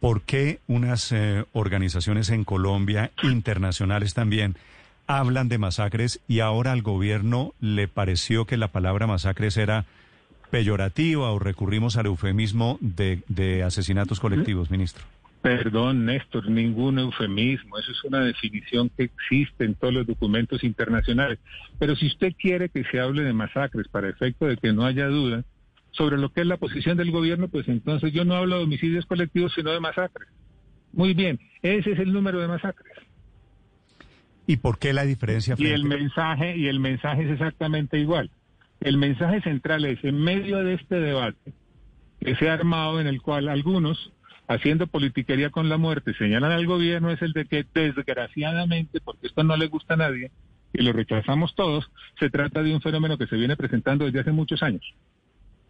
¿por qué unas eh, organizaciones en Colombia, internacionales también, hablan de masacres y ahora al gobierno le pareció que la palabra masacres era peyorativa o recurrimos al eufemismo de, de asesinatos colectivos, ministro? Perdón, Néstor, ningún eufemismo. Eso es una definición que existe en todos los documentos internacionales. Pero si usted quiere que se hable de masacres para efecto de que no haya duda sobre lo que es la posición del gobierno, pues entonces yo no hablo de homicidios colectivos, sino de masacres. Muy bien, ese es el número de masacres. ¿Y por qué la diferencia? Y el mensaje y el mensaje es exactamente igual. El mensaje central es en medio de este debate que se ha armado en el cual algunos haciendo politiquería con la muerte, señalan al gobierno es el de que desgraciadamente, porque esto no le gusta a nadie y lo rechazamos todos, se trata de un fenómeno que se viene presentando desde hace muchos años.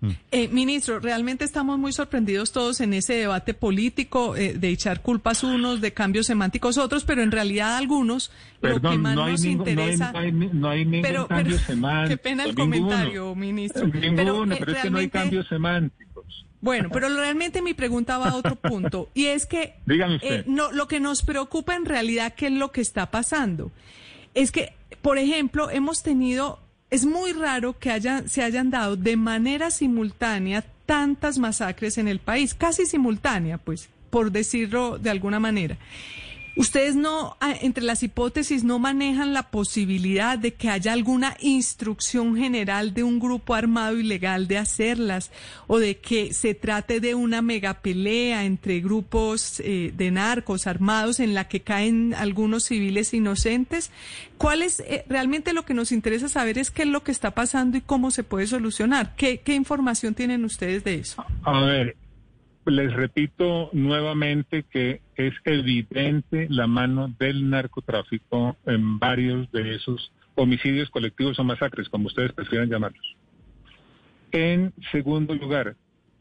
Mm. Eh, ministro, realmente estamos muy sorprendidos todos en ese debate político eh, de echar culpas unos, de cambios semánticos otros, pero en realidad algunos lo que más nos interesa. No hay, no hay, ningún pero, cambio semántico. Qué pena el comentario, ministro. pero, eh, pero es que no hay cambios semánticos. Bueno, pero realmente mi pregunta va a otro punto y es que eh, no, lo que nos preocupa en realidad, ¿qué es lo que está pasando? Es que, por ejemplo, hemos tenido, es muy raro que haya, se hayan dado de manera simultánea tantas masacres en el país, casi simultánea, pues, por decirlo de alguna manera. Ustedes no, ah, entre las hipótesis, no manejan la posibilidad de que haya alguna instrucción general de un grupo armado ilegal de hacerlas o de que se trate de una megapelea entre grupos eh, de narcos armados en la que caen algunos civiles inocentes. ¿Cuál es eh, realmente lo que nos interesa saber es qué es lo que está pasando y cómo se puede solucionar? ¿Qué, qué información tienen ustedes de eso? A ver, les repito nuevamente que es evidente la mano del narcotráfico en varios de esos homicidios colectivos o masacres, como ustedes prefieran llamarlos. En segundo lugar,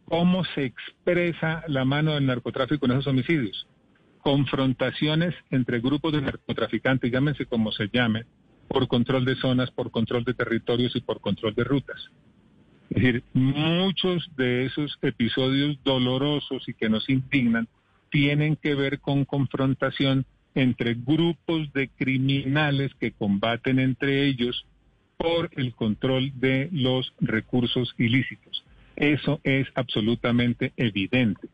¿cómo se expresa la mano del narcotráfico en esos homicidios? Confrontaciones entre grupos de narcotraficantes, llámense como se llame, por control de zonas, por control de territorios y por control de rutas. Es decir, muchos de esos episodios dolorosos y que nos indignan tienen que ver con confrontación entre grupos de criminales que combaten entre ellos por el control de los recursos ilícitos. Eso es absolutamente evidente.